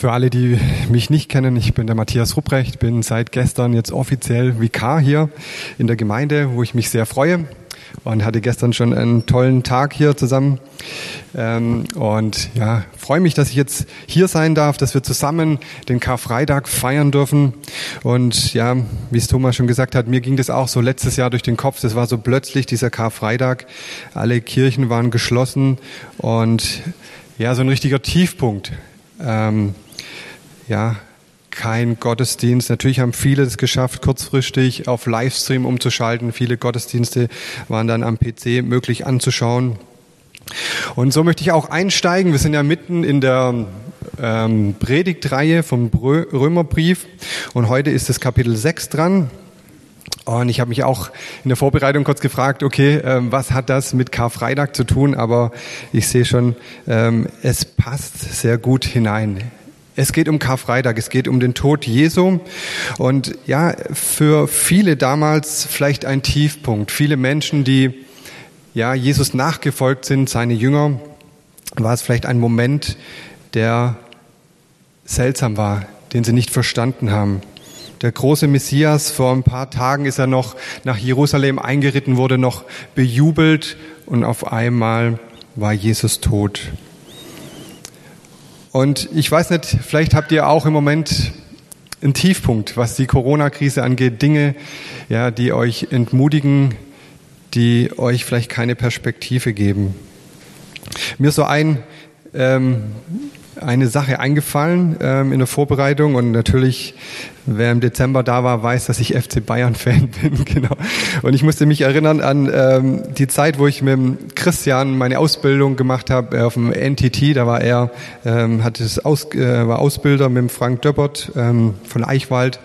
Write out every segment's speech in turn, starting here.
Für alle, die mich nicht kennen, ich bin der Matthias Rupprecht, bin seit gestern jetzt offiziell Vikar hier in der Gemeinde, wo ich mich sehr freue und hatte gestern schon einen tollen Tag hier zusammen. Ähm, und ja, freue mich, dass ich jetzt hier sein darf, dass wir zusammen den Karfreitag feiern dürfen. Und ja, wie es Thomas schon gesagt hat, mir ging das auch so letztes Jahr durch den Kopf. Das war so plötzlich dieser Karfreitag. Alle Kirchen waren geschlossen und ja, so ein richtiger Tiefpunkt. Ähm, ja, kein Gottesdienst. Natürlich haben viele es geschafft, kurzfristig auf Livestream umzuschalten. Viele Gottesdienste waren dann am PC möglich anzuschauen. Und so möchte ich auch einsteigen. Wir sind ja mitten in der ähm, Predigtreihe vom Römerbrief und heute ist das Kapitel 6 dran. Und ich habe mich auch in der Vorbereitung kurz gefragt, okay, ähm, was hat das mit Karfreitag zu tun? Aber ich sehe schon, ähm, es passt sehr gut hinein. Es geht um Karfreitag, es geht um den Tod Jesu und ja, für viele damals vielleicht ein Tiefpunkt. Viele Menschen, die ja Jesus nachgefolgt sind, seine Jünger, war es vielleicht ein Moment, der seltsam war, den sie nicht verstanden haben. Der große Messias, vor ein paar Tagen ist er noch nach Jerusalem eingeritten, wurde noch bejubelt und auf einmal war Jesus tot. Und ich weiß nicht, vielleicht habt ihr auch im Moment einen Tiefpunkt, was die Corona-Krise angeht, Dinge, ja, die euch entmutigen, die euch vielleicht keine Perspektive geben. Mir so ein ähm, eine Sache eingefallen ähm, in der Vorbereitung und natürlich Wer im Dezember da war, weiß, dass ich FC Bayern-Fan bin, genau. Und ich musste mich erinnern an ähm, die Zeit, wo ich mit Christian meine Ausbildung gemacht habe äh, auf dem NTT. Da war er, ähm, hat es Aus, äh, war Ausbilder mit Frank Döppert ähm, von Eichwald.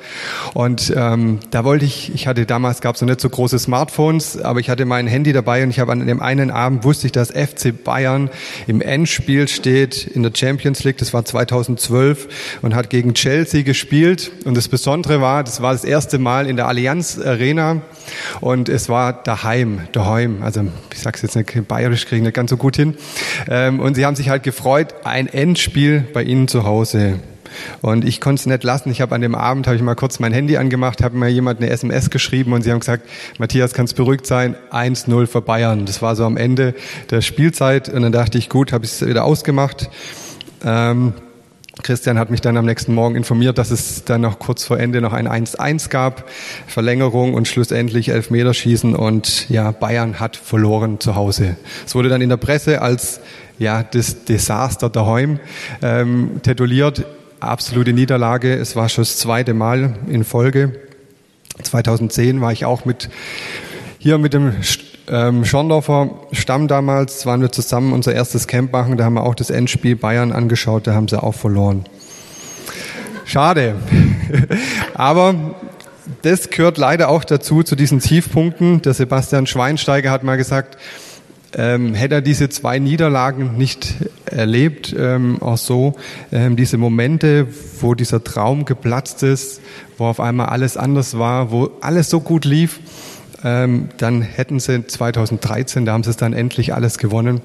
Und ähm, da wollte ich, ich hatte damals gab es noch nicht so große Smartphones, aber ich hatte mein Handy dabei und ich habe an dem einen Abend wusste ich, dass FC Bayern im Endspiel steht in der Champions League. Das war 2012 und hat gegen Chelsea gespielt und das Besondere war, das war das erste Mal in der Allianz Arena und es war daheim, daheim. Also ich sag's jetzt nicht, bayerisch kriegen nicht ganz so gut hin. Ähm, und sie haben sich halt gefreut, ein Endspiel bei ihnen zu Hause. Und ich konnte es nicht lassen. Ich habe an dem Abend habe ich mal kurz mein Handy angemacht, habe mir jemand eine SMS geschrieben und sie haben gesagt, Matthias, kannst beruhigt sein, 1-0 für Bayern. Das war so am Ende der Spielzeit und dann dachte ich, gut, habe ich es wieder ausgemacht. Ähm, Christian hat mich dann am nächsten Morgen informiert, dass es dann noch kurz vor Ende noch ein 1-1 gab, Verlängerung und schlussendlich Elfmeterschießen und ja, Bayern hat verloren zu Hause. Es wurde dann in der Presse als ja, das Desaster daheim ähm, tituliert. Absolute Niederlage. Es war schon das zweite Mal in Folge. 2010 war ich auch mit hier mit dem ähm, Schorndorfer Stamm damals waren wir zusammen unser erstes Camp machen. Da haben wir auch das Endspiel Bayern angeschaut. Da haben sie auch verloren. Schade. Aber das gehört leider auch dazu, zu diesen Tiefpunkten. Der Sebastian Schweinsteiger hat mal gesagt, ähm, hätte er diese zwei Niederlagen nicht erlebt, ähm, auch so, ähm, diese Momente, wo dieser Traum geplatzt ist, wo auf einmal alles anders war, wo alles so gut lief, ähm, dann hätten sie 2013, da haben sie es dann endlich alles gewonnen.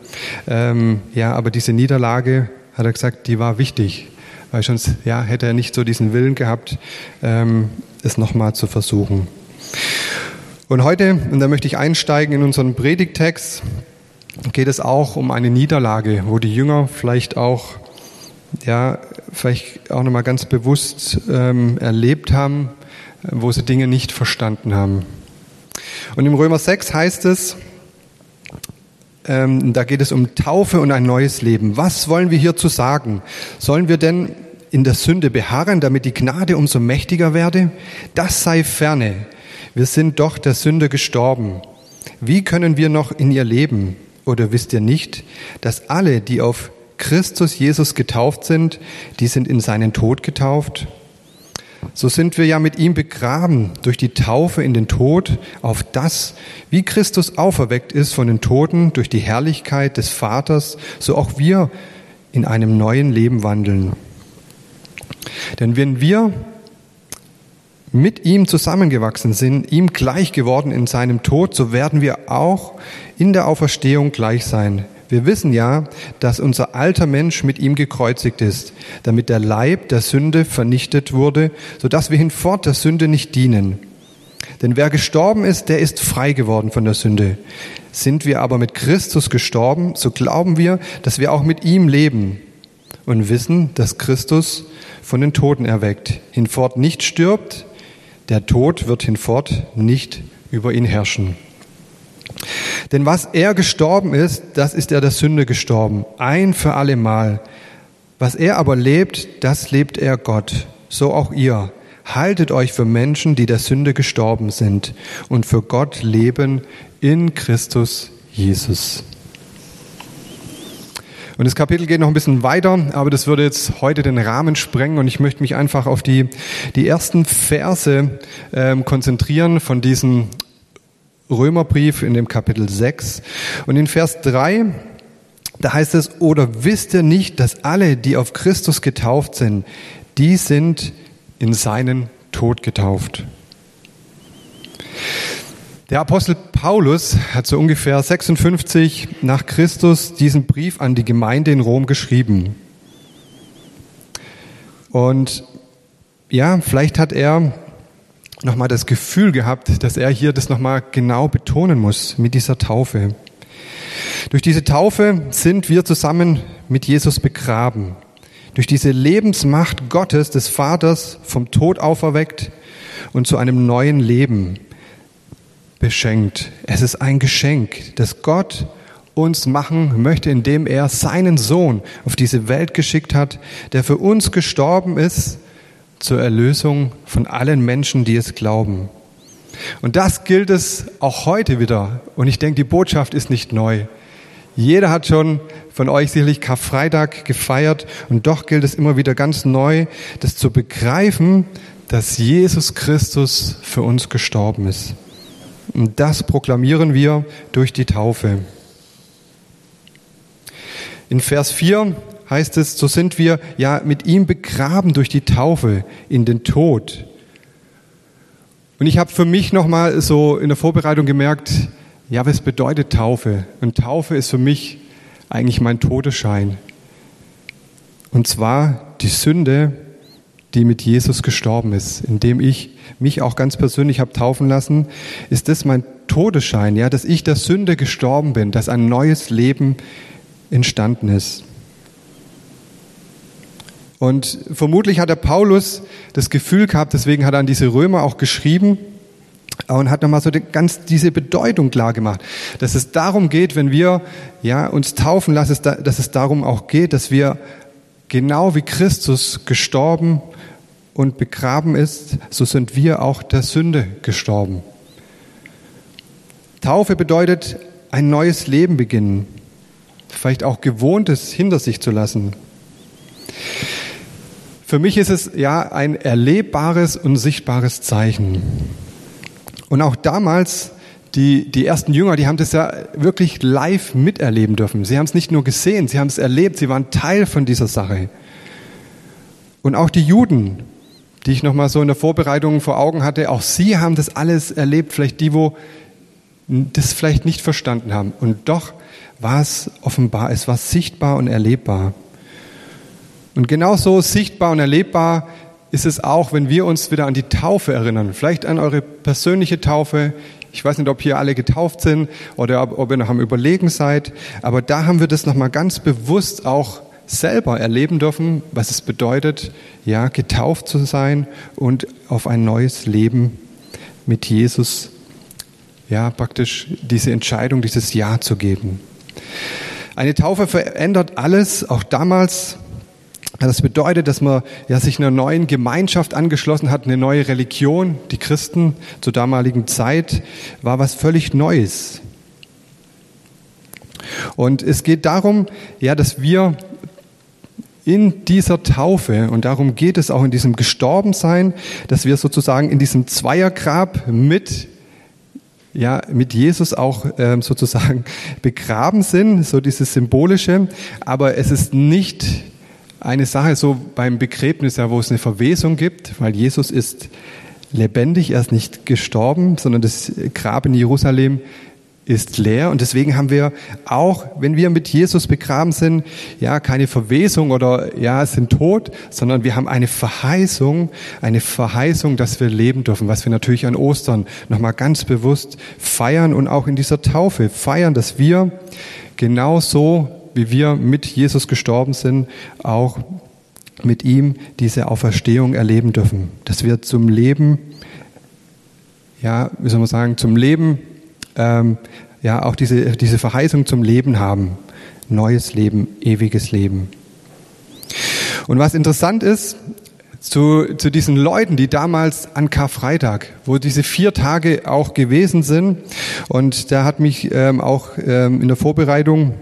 Ähm, ja, aber diese Niederlage, hat er gesagt, die war wichtig, weil sonst ja, hätte er nicht so diesen Willen gehabt, ähm, es nochmal zu versuchen. Und heute, und da möchte ich einsteigen in unseren Predigtext, geht es auch um eine Niederlage, wo die Jünger vielleicht auch, ja, vielleicht auch nochmal ganz bewusst ähm, erlebt haben, wo sie Dinge nicht verstanden haben. Und im Römer 6 heißt es, ähm, da geht es um Taufe und ein neues Leben. Was wollen wir hierzu sagen? Sollen wir denn in der Sünde beharren, damit die Gnade umso mächtiger werde? Das sei ferne. Wir sind doch der Sünde gestorben. Wie können wir noch in ihr leben? Oder wisst ihr nicht, dass alle, die auf Christus Jesus getauft sind, die sind in seinen Tod getauft? So sind wir ja mit ihm begraben durch die Taufe in den Tod, auf das, wie Christus auferweckt ist von den Toten durch die Herrlichkeit des Vaters, so auch wir in einem neuen Leben wandeln. Denn wenn wir mit ihm zusammengewachsen sind, ihm gleich geworden in seinem Tod, so werden wir auch in der Auferstehung gleich sein Wir wissen ja, dass unser alter Mensch mit ihm gekreuzigt ist, damit der Leib der Sünde vernichtet wurde, sodass wir hinfort der Sünde nicht dienen. Denn wer gestorben ist, der ist frei geworden von der Sünde. Sind wir aber mit Christus gestorben, so glauben wir, dass wir auch mit ihm leben und wissen, dass Christus von den Toten erweckt, hinfort nicht stirbt, der Tod wird hinfort nicht über ihn herrschen. Denn was er gestorben ist, das ist er der Sünde gestorben, ein für alle Mal. Was er aber lebt, das lebt er Gott, so auch ihr. Haltet euch für Menschen, die der Sünde gestorben sind und für Gott leben in Christus Jesus. Und das Kapitel geht noch ein bisschen weiter, aber das würde jetzt heute den Rahmen sprengen und ich möchte mich einfach auf die, die ersten Verse ähm, konzentrieren von diesem Römerbrief in dem Kapitel 6. Und in Vers 3, da heißt es, oder wisst ihr nicht, dass alle, die auf Christus getauft sind, die sind in seinen Tod getauft. Der Apostel Paulus hat so ungefähr 56 nach Christus diesen Brief an die Gemeinde in Rom geschrieben. Und ja, vielleicht hat er nochmal das Gefühl gehabt, dass er hier das nochmal genau betonen muss mit dieser Taufe. Durch diese Taufe sind wir zusammen mit Jesus begraben. Durch diese Lebensmacht Gottes, des Vaters, vom Tod auferweckt und zu einem neuen Leben beschenkt. Es ist ein Geschenk, das Gott uns machen möchte, indem er seinen Sohn auf diese Welt geschickt hat, der für uns gestorben ist zur Erlösung von allen Menschen, die es glauben. Und das gilt es auch heute wieder. Und ich denke, die Botschaft ist nicht neu. Jeder hat schon von euch sicherlich Karfreitag gefeiert und doch gilt es immer wieder ganz neu, das zu begreifen, dass Jesus Christus für uns gestorben ist. Und das proklamieren wir durch die Taufe. In Vers 4 heißt es, so sind wir ja mit ihm begraben durch die Taufe in den Tod. Und ich habe für mich nochmal so in der Vorbereitung gemerkt, ja, was bedeutet Taufe? Und Taufe ist für mich eigentlich mein Todesschein. Und zwar die Sünde, die mit Jesus gestorben ist, indem ich mich auch ganz persönlich habe taufen lassen, ist das mein Todesschein, ja, dass ich der Sünde gestorben bin, dass ein neues Leben entstanden ist. Und vermutlich hat der Paulus das Gefühl gehabt, deswegen hat er an diese Römer auch geschrieben und hat nochmal so ganz diese Bedeutung klar gemacht, dass es darum geht, wenn wir ja, uns taufen lassen, dass es darum auch geht, dass wir genau wie Christus gestorben und begraben ist, so sind wir auch der Sünde gestorben. Taufe bedeutet ein neues Leben beginnen, vielleicht auch Gewohntes hinter sich zu lassen. Für mich ist es ja ein erlebbares und sichtbares Zeichen. Und auch damals, die, die ersten Jünger, die haben das ja wirklich live miterleben dürfen. Sie haben es nicht nur gesehen, sie haben es erlebt, sie waren Teil von dieser Sache. Und auch die Juden, die ich nochmal so in der Vorbereitung vor Augen hatte, auch sie haben das alles erlebt, vielleicht die, wo das vielleicht nicht verstanden haben. Und doch war es offenbar, es war sichtbar und erlebbar. Und genauso sichtbar und erlebbar ist es auch, wenn wir uns wieder an die Taufe erinnern. Vielleicht an eure persönliche Taufe. Ich weiß nicht, ob hier alle getauft sind oder ob ihr noch am Überlegen seid. Aber da haben wir das nochmal ganz bewusst auch selber erleben dürfen, was es bedeutet, ja, getauft zu sein und auf ein neues Leben mit Jesus, ja, praktisch diese Entscheidung, dieses Ja zu geben. Eine Taufe verändert alles, auch damals das bedeutet, dass man ja, sich einer neuen Gemeinschaft angeschlossen hat, eine neue Religion. Die Christen zur damaligen Zeit war was völlig Neues. Und es geht darum, ja, dass wir in dieser Taufe, und darum geht es auch in diesem Gestorbensein, dass wir sozusagen in diesem Zweiergrab mit ja, mit Jesus auch ähm, sozusagen begraben sind, so dieses Symbolische, aber es ist nicht eine Sache so beim Begräbnis, ja, wo es eine Verwesung gibt, weil Jesus ist lebendig, er ist nicht gestorben, sondern das Grab in Jerusalem ist leer. Und deswegen haben wir auch, wenn wir mit Jesus begraben sind, ja, keine Verwesung oder ja, sind tot, sondern wir haben eine Verheißung, eine Verheißung, dass wir leben dürfen, was wir natürlich an Ostern nochmal ganz bewusst feiern und auch in dieser Taufe feiern, dass wir genauso, wie wir mit Jesus gestorben sind, auch mit ihm diese Auferstehung erleben dürfen, dass wir zum Leben, ja, wie soll man sagen, zum Leben ähm, ja auch diese, diese Verheißung zum Leben haben. Neues Leben, ewiges Leben. Und was interessant ist, zu, zu diesen Leuten, die damals an Karfreitag, wo diese vier Tage auch gewesen sind, und da hat mich ähm, auch ähm, in der Vorbereitung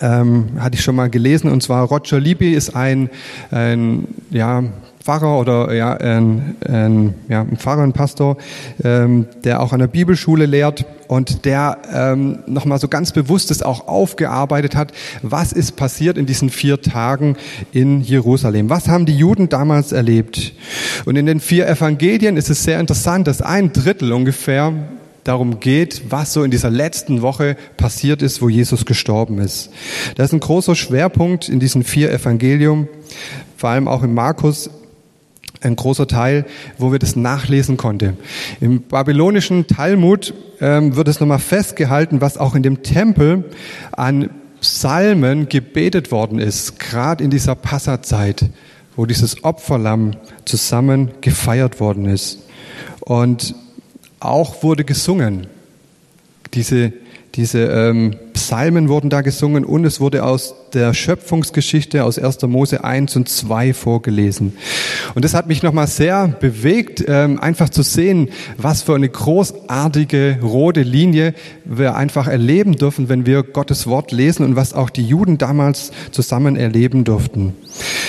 ähm, hatte ich schon mal gelesen, und zwar Roger Libby ist ein, ein ja, Pfarrer oder ja, ein, ein, ja, ein Pfarrer, ein Pastor, ähm, der auch an der Bibelschule lehrt und der ähm, nochmal so ganz bewusst es auch aufgearbeitet hat, was ist passiert in diesen vier Tagen in Jerusalem. Was haben die Juden damals erlebt? Und in den vier Evangelien ist es sehr interessant, dass ein Drittel ungefähr darum geht, was so in dieser letzten Woche passiert ist, wo Jesus gestorben ist. Das ist ein großer Schwerpunkt in diesen vier Evangelium, vor allem auch in Markus, ein großer Teil, wo wir das nachlesen konnten. Im babylonischen Talmud ähm, wird es nochmal festgehalten, was auch in dem Tempel an Psalmen gebetet worden ist, gerade in dieser Passazeit, wo dieses Opferlamm zusammen gefeiert worden ist. Und auch wurde gesungen. Diese diese ähm, Psalmen wurden da gesungen und es wurde aus der Schöpfungsgeschichte aus 1. Mose 1 und 2 vorgelesen. Und das hat mich nochmal sehr bewegt, ähm, einfach zu sehen, was für eine großartige rote Linie wir einfach erleben dürfen, wenn wir Gottes Wort lesen und was auch die Juden damals zusammen erleben durften.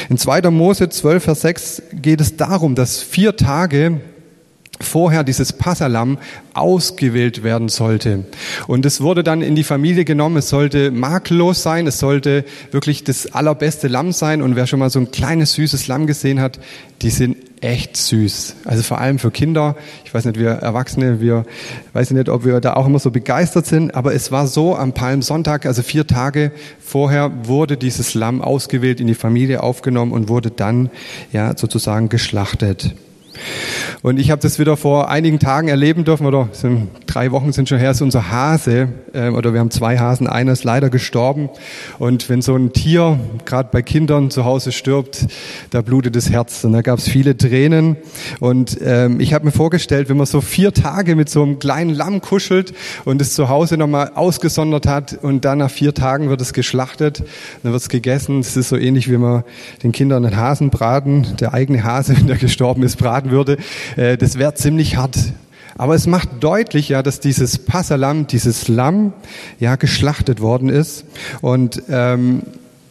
In 2. Mose 12, Vers 6 geht es darum, dass vier Tage vorher dieses Passalam ausgewählt werden sollte. Und es wurde dann in die Familie genommen. Es sollte makellos sein. Es sollte wirklich das allerbeste Lamm sein. Und wer schon mal so ein kleines süßes Lamm gesehen hat, die sind echt süß. Also vor allem für Kinder. Ich weiß nicht, wir Erwachsene, wir weiß nicht, ob wir da auch immer so begeistert sind. Aber es war so am Palmsonntag, also vier Tage vorher, wurde dieses Lamm ausgewählt, in die Familie aufgenommen und wurde dann ja sozusagen geschlachtet. Und ich habe das wieder vor einigen Tagen erleben dürfen, oder sind, drei Wochen sind schon her, ist unser Hase, äh, oder wir haben zwei Hasen, einer ist leider gestorben. Und wenn so ein Tier, gerade bei Kindern zu Hause stirbt, da blutet das Herz. Und da gab es viele Tränen. Und ähm, ich habe mir vorgestellt, wenn man so vier Tage mit so einem kleinen Lamm kuschelt und es zu Hause nochmal ausgesondert hat und dann nach vier Tagen wird es geschlachtet, dann wird es gegessen. Das ist so ähnlich, wie man den Kindern einen Hasen braten, der eigene Hase, wenn der gestorben ist, braten sagen würde, äh, das wäre ziemlich hart. Aber es macht deutlich ja, dass dieses Passalam, dieses Lamm, ja geschlachtet worden ist und ähm,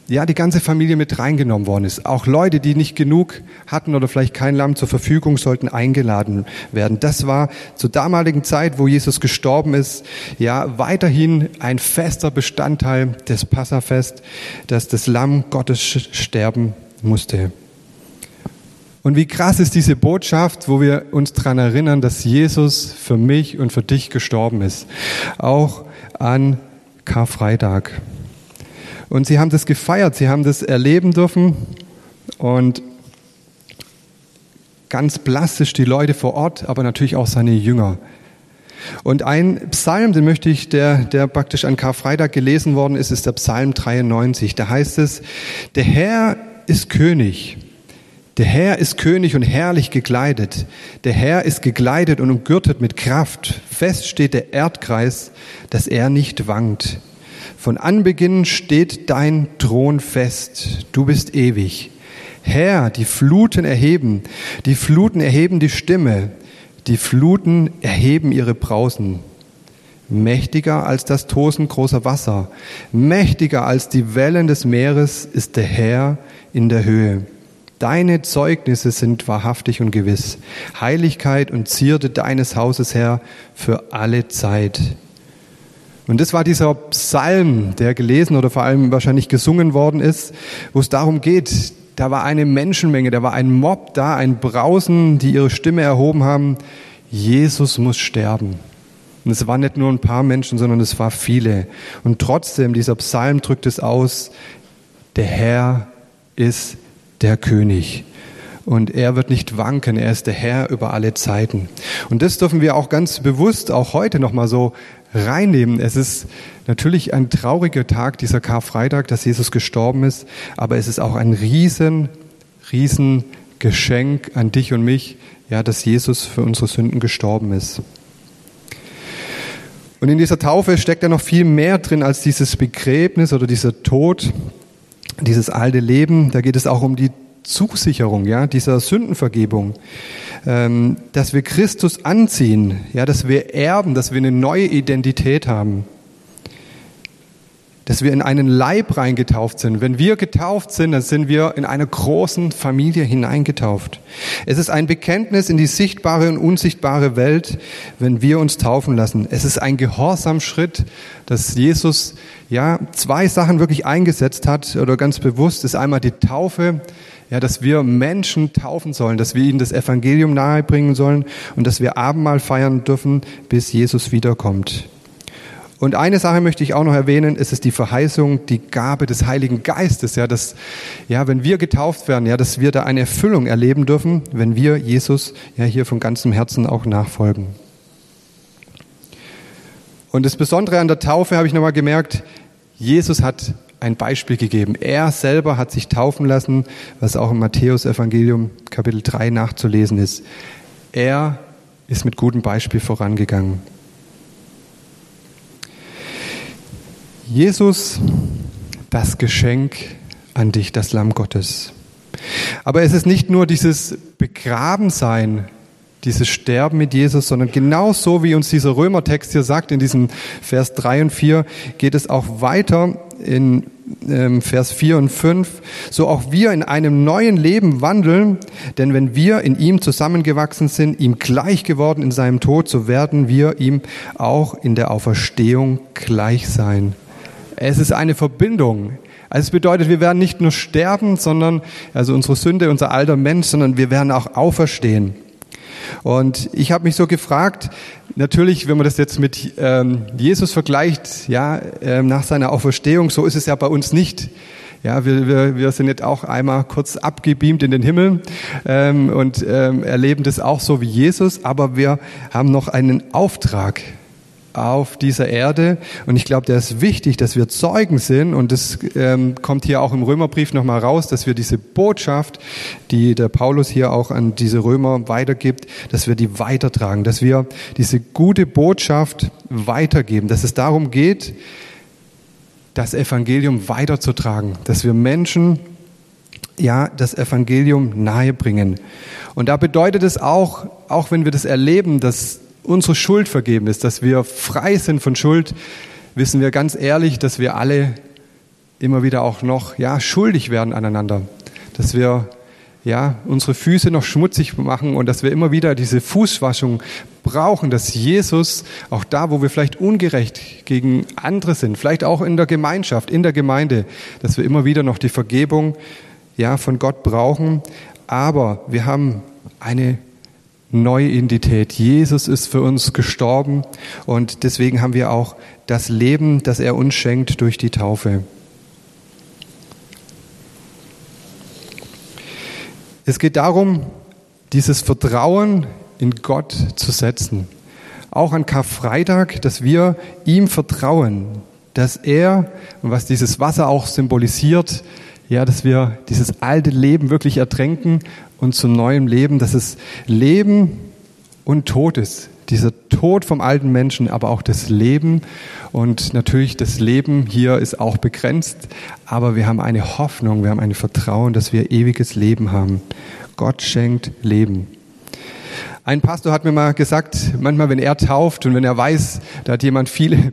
ja die ganze Familie mit reingenommen worden ist. Auch Leute, die nicht genug hatten oder vielleicht kein Lamm zur Verfügung, sollten eingeladen werden. Das war zur damaligen Zeit, wo Jesus gestorben ist, ja weiterhin ein fester Bestandteil des Passafest, dass das Lamm Gottes sterben musste. Und wie krass ist diese Botschaft, wo wir uns daran erinnern, dass Jesus für mich und für dich gestorben ist. Auch an Karfreitag. Und sie haben das gefeiert, sie haben das erleben dürfen und ganz plastisch die Leute vor Ort, aber natürlich auch seine Jünger. Und ein Psalm, den möchte ich, der, der praktisch an Karfreitag gelesen worden ist, ist der Psalm 93. Da heißt es, der Herr ist König. Der Herr ist König und herrlich gekleidet. Der Herr ist gekleidet und umgürtet mit Kraft. Fest steht der Erdkreis, dass er nicht wankt. Von Anbeginn steht dein Thron fest. Du bist ewig. Herr, die Fluten erheben, die Fluten erheben die Stimme, die Fluten erheben ihre Brausen. Mächtiger als das Tosen großer Wasser, mächtiger als die Wellen des Meeres ist der Herr in der Höhe. Deine Zeugnisse sind wahrhaftig und gewiss. Heiligkeit und Zierde deines Hauses, Herr, für alle Zeit. Und das war dieser Psalm, der gelesen oder vor allem wahrscheinlich gesungen worden ist, wo es darum geht, da war eine Menschenmenge, da war ein Mob da, ein Brausen, die ihre Stimme erhoben haben, Jesus muss sterben. Und es waren nicht nur ein paar Menschen, sondern es war viele. Und trotzdem, dieser Psalm drückt es aus, der Herr ist der König. Und er wird nicht wanken, er ist der Herr über alle Zeiten. Und das dürfen wir auch ganz bewusst auch heute nochmal so reinnehmen. Es ist natürlich ein trauriger Tag, dieser Karfreitag, dass Jesus gestorben ist, aber es ist auch ein riesen, riesen Geschenk an dich und mich, ja, dass Jesus für unsere Sünden gestorben ist. Und in dieser Taufe steckt ja noch viel mehr drin als dieses Begräbnis oder dieser Tod, dieses alte Leben. Da geht es auch um die Zusicherung, ja, dieser Sündenvergebung, ähm, dass wir Christus anziehen, ja, dass wir erben, dass wir eine neue Identität haben dass wir in einen Leib reingetauft sind. Wenn wir getauft sind, dann sind wir in einer großen Familie hineingetauft. Es ist ein Bekenntnis in die sichtbare und unsichtbare Welt, wenn wir uns taufen lassen. Es ist ein Gehorsamschritt, dass Jesus ja zwei Sachen wirklich eingesetzt hat oder ganz bewusst ist einmal die Taufe, ja, dass wir Menschen taufen sollen, dass wir ihnen das Evangelium nahebringen sollen und dass wir Abendmahl feiern dürfen, bis Jesus wiederkommt. Und eine Sache möchte ich auch noch erwähnen, es ist die Verheißung, die Gabe des Heiligen Geistes, ja, dass, ja, wenn wir getauft werden, ja, dass wir da eine Erfüllung erleben dürfen, wenn wir Jesus ja hier von ganzem Herzen auch nachfolgen. Und das Besondere an der Taufe habe ich nochmal gemerkt, Jesus hat ein Beispiel gegeben. Er selber hat sich taufen lassen, was auch im Matthäus Evangelium Kapitel 3 nachzulesen ist. Er ist mit gutem Beispiel vorangegangen. Jesus, das Geschenk an dich, das Lamm Gottes. Aber es ist nicht nur dieses Begrabensein, dieses Sterben mit Jesus, sondern genauso wie uns dieser Römertext hier sagt, in diesem Vers 3 und 4, geht es auch weiter in ähm, Vers 4 und 5, so auch wir in einem neuen Leben wandeln, denn wenn wir in ihm zusammengewachsen sind, ihm gleich geworden in seinem Tod, so werden wir ihm auch in der Auferstehung gleich sein. Es ist eine Verbindung. Also es bedeutet, wir werden nicht nur sterben, sondern, also unsere Sünde, unser alter Mensch, sondern wir werden auch auferstehen. Und ich habe mich so gefragt, natürlich, wenn man das jetzt mit ähm, Jesus vergleicht, ja, äh, nach seiner Auferstehung, so ist es ja bei uns nicht. Ja, wir, wir, wir sind jetzt auch einmal kurz abgebeamt in den Himmel ähm, und ähm, erleben das auch so wie Jesus, aber wir haben noch einen Auftrag auf dieser Erde. Und ich glaube, der ist wichtig, dass wir Zeugen sind. Und das ähm, kommt hier auch im Römerbrief nochmal raus, dass wir diese Botschaft, die der Paulus hier auch an diese Römer weitergibt, dass wir die weitertragen, dass wir diese gute Botschaft weitergeben, dass es darum geht, das Evangelium weiterzutragen, dass wir Menschen ja, das Evangelium nahebringen. Und da bedeutet es auch, auch wenn wir das erleben, dass unsere Schuld vergeben ist, dass wir frei sind von Schuld, wissen wir ganz ehrlich, dass wir alle immer wieder auch noch ja schuldig werden aneinander, dass wir ja unsere Füße noch schmutzig machen und dass wir immer wieder diese Fußwaschung brauchen, dass Jesus auch da, wo wir vielleicht ungerecht gegen andere sind, vielleicht auch in der Gemeinschaft, in der Gemeinde, dass wir immer wieder noch die Vergebung ja von Gott brauchen, aber wir haben eine neue. Jesus ist für uns gestorben und deswegen haben wir auch das Leben, das er uns schenkt durch die Taufe. Es geht darum, dieses Vertrauen in Gott zu setzen. Auch an Karfreitag, dass wir ihm vertrauen, dass er, und was dieses Wasser auch symbolisiert, ja, dass wir dieses alte Leben wirklich ertränken und zu neuem Leben, dass es Leben und Tod ist. Dieser Tod vom alten Menschen, aber auch das Leben. Und natürlich das Leben hier ist auch begrenzt, aber wir haben eine Hoffnung, wir haben ein Vertrauen, dass wir ewiges Leben haben. Gott schenkt Leben. Ein Pastor hat mir mal gesagt, manchmal wenn er tauft und wenn er weiß, da hat jemand viel,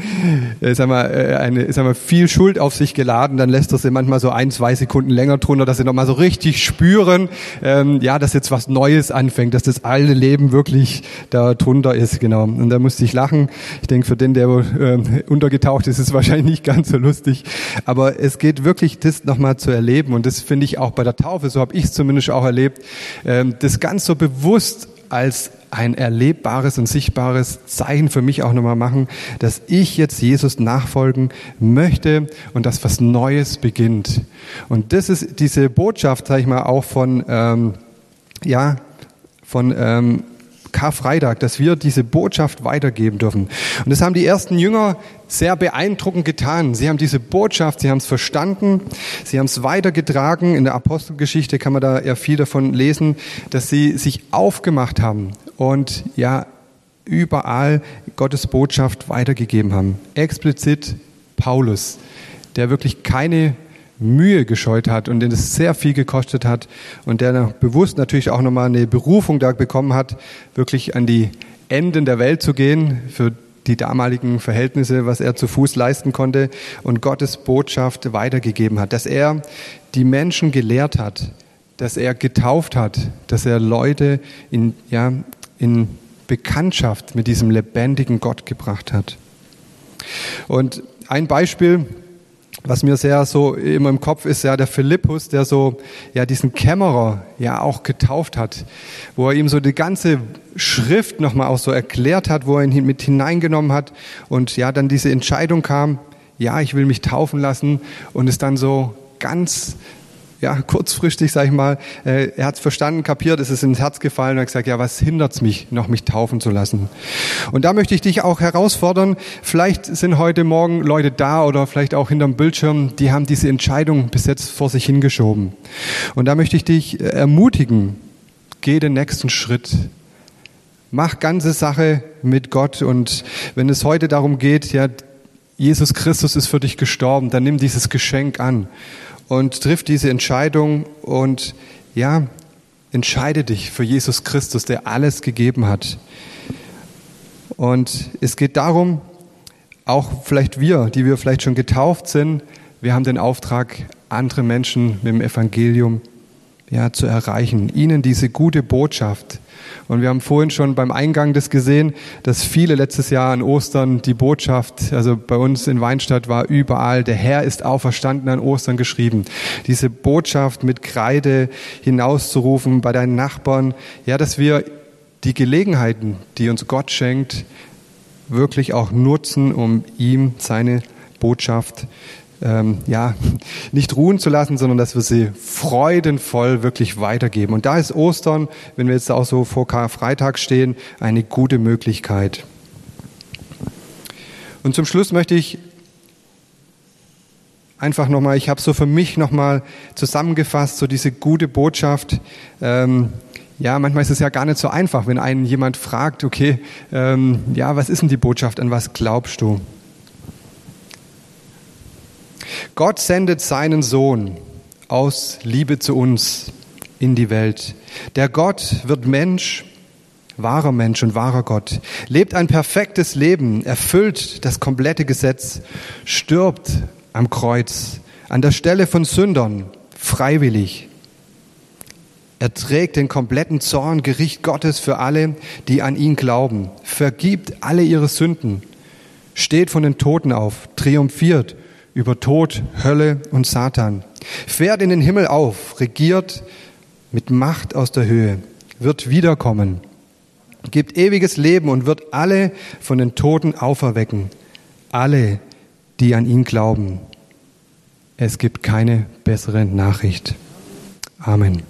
äh, sag mal, äh, eine, sag mal, viel Schuld auf sich geladen, dann lässt er sie manchmal so ein, zwei Sekunden länger drunter, dass sie nochmal so richtig spüren, ähm, ja, dass jetzt was Neues anfängt, dass das alte Leben wirklich da drunter ist, genau. Und da musste ich lachen. Ich denke, für den, der äh, untergetaucht ist, ist es wahrscheinlich nicht ganz so lustig. Aber es geht wirklich, das nochmal zu erleben. Und das finde ich auch bei der Taufe, so habe ich es zumindest auch erlebt, ähm, das ganz so bewusst als ein erlebbares und sichtbares Zeichen für mich auch nochmal machen, dass ich jetzt Jesus nachfolgen möchte und dass was Neues beginnt. Und das ist diese Botschaft, sage ich mal, auch von, ähm, ja, von ähm, Karfreitag, dass wir diese Botschaft weitergeben dürfen. Und das haben die ersten Jünger sehr beeindruckend getan. Sie haben diese Botschaft, sie haben es verstanden, sie haben es weitergetragen. In der Apostelgeschichte kann man da ja viel davon lesen, dass sie sich aufgemacht haben und ja überall Gottes Botschaft weitergegeben haben. Explizit Paulus, der wirklich keine Mühe gescheut hat und den es sehr viel gekostet hat und der bewusst natürlich auch nochmal eine Berufung da bekommen hat, wirklich an die Enden der Welt zu gehen für die damaligen Verhältnisse, was er zu Fuß leisten konnte und Gottes Botschaft weitergegeben hat, dass er die Menschen gelehrt hat, dass er getauft hat, dass er Leute in, ja, in Bekanntschaft mit diesem lebendigen Gott gebracht hat. Und ein Beispiel, was mir sehr so immer im Kopf ist, ja, der Philippus, der so, ja, diesen Kämmerer ja auch getauft hat, wo er ihm so die ganze Schrift nochmal auch so erklärt hat, wo er ihn mit hineingenommen hat und ja, dann diese Entscheidung kam, ja, ich will mich taufen lassen und es dann so ganz ja, kurzfristig, sag ich mal, äh, er hat es verstanden, kapiert, es ist ins Herz gefallen und hat gesagt, ja, was hindert's mich, noch mich taufen zu lassen? Und da möchte ich dich auch herausfordern, vielleicht sind heute Morgen Leute da oder vielleicht auch hinterm Bildschirm, die haben diese Entscheidung bis jetzt vor sich hingeschoben. Und da möchte ich dich äh, ermutigen, geh den nächsten Schritt. Mach ganze Sache mit Gott und wenn es heute darum geht, ja, Jesus Christus ist für dich gestorben, dann nimm dieses Geschenk an und triff diese Entscheidung und ja, entscheide dich für Jesus Christus, der alles gegeben hat. Und es geht darum, auch vielleicht wir, die wir vielleicht schon getauft sind, wir haben den Auftrag, andere Menschen mit dem Evangelium ja, zu erreichen, ihnen diese gute Botschaft und wir haben vorhin schon beim Eingang das gesehen, dass viele letztes Jahr an Ostern die Botschaft, also bei uns in Weinstadt war überall, der Herr ist auferstanden an Ostern geschrieben. Diese Botschaft mit Kreide hinauszurufen bei deinen Nachbarn, ja, dass wir die Gelegenheiten, die uns Gott schenkt, wirklich auch nutzen, um ihm seine Botschaft ähm, ja, nicht ruhen zu lassen, sondern dass wir sie freudenvoll wirklich weitergeben. Und da ist Ostern, wenn wir jetzt auch so vor Karfreitag stehen, eine gute Möglichkeit. Und zum Schluss möchte ich einfach nochmal, ich habe so für mich nochmal zusammengefasst, so diese gute Botschaft. Ähm, ja, manchmal ist es ja gar nicht so einfach, wenn einen jemand fragt, okay, ähm, ja, was ist denn die Botschaft, an was glaubst du? Gott sendet seinen Sohn aus Liebe zu uns in die Welt. Der Gott wird Mensch, wahrer Mensch und wahrer Gott, lebt ein perfektes Leben, erfüllt das komplette Gesetz, stirbt am Kreuz, an der Stelle von Sündern, freiwillig. Er trägt den kompletten Zorn, Gericht Gottes für alle, die an ihn glauben, vergibt alle ihre Sünden, steht von den Toten auf, triumphiert über Tod, Hölle und Satan, fährt in den Himmel auf, regiert mit Macht aus der Höhe, wird wiederkommen, gibt ewiges Leben und wird alle von den Toten auferwecken, alle, die an ihn glauben. Es gibt keine bessere Nachricht. Amen.